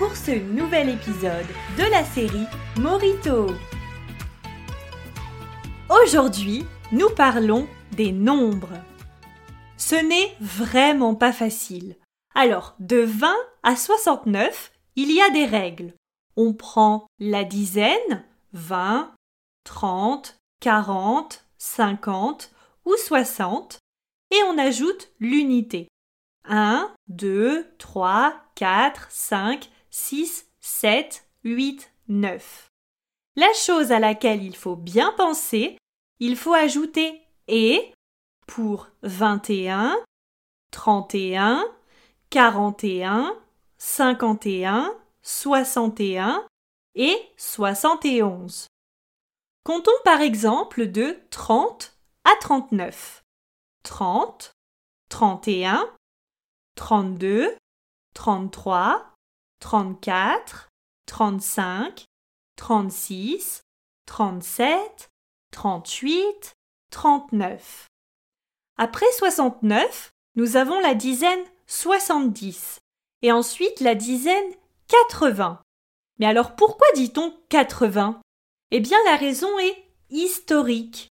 pour ce nouvel épisode de la série Morito. Aujourd'hui, nous parlons des nombres. Ce n'est vraiment pas facile. Alors, de 20 à 69, il y a des règles. On prend la dizaine, 20, 30, 40, 50 ou 60, et on ajoute l'unité. 1, 2, 3, 4, 5, 6, 7, 8, 9. La chose à laquelle il faut bien penser, il faut ajouter et pour 21, 31, 41, 51, 61 et 71. Comptons par exemple de 30 à 39. 30, 31, 32, 33, 34, 35, 36, 37, 38, 39. Après 69, nous avons la dizaine 70 et ensuite la dizaine 80. Mais alors pourquoi dit-on 80 Eh bien la raison est historique.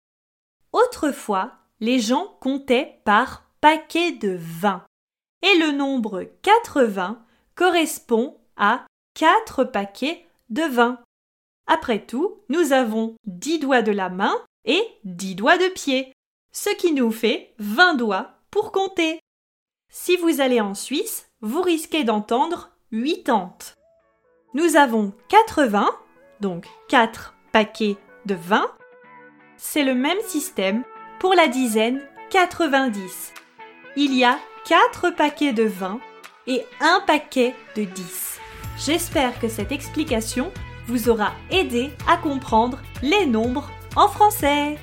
Autrefois, les gens comptaient par paquet de 20 et le nombre 80 correspond à 4 paquets de 20. Après tout, nous avons 10 doigts de la main et 10 doigts de pied, ce qui nous fait 20 doigts pour compter. Si vous allez en Suisse, vous risquez d'entendre 80. Nous avons 80, donc 4 paquets de 20. C'est le même système pour la dizaine 90. Il y a 4 paquets de 20 et un paquet de 10. J'espère que cette explication vous aura aidé à comprendre les nombres en français.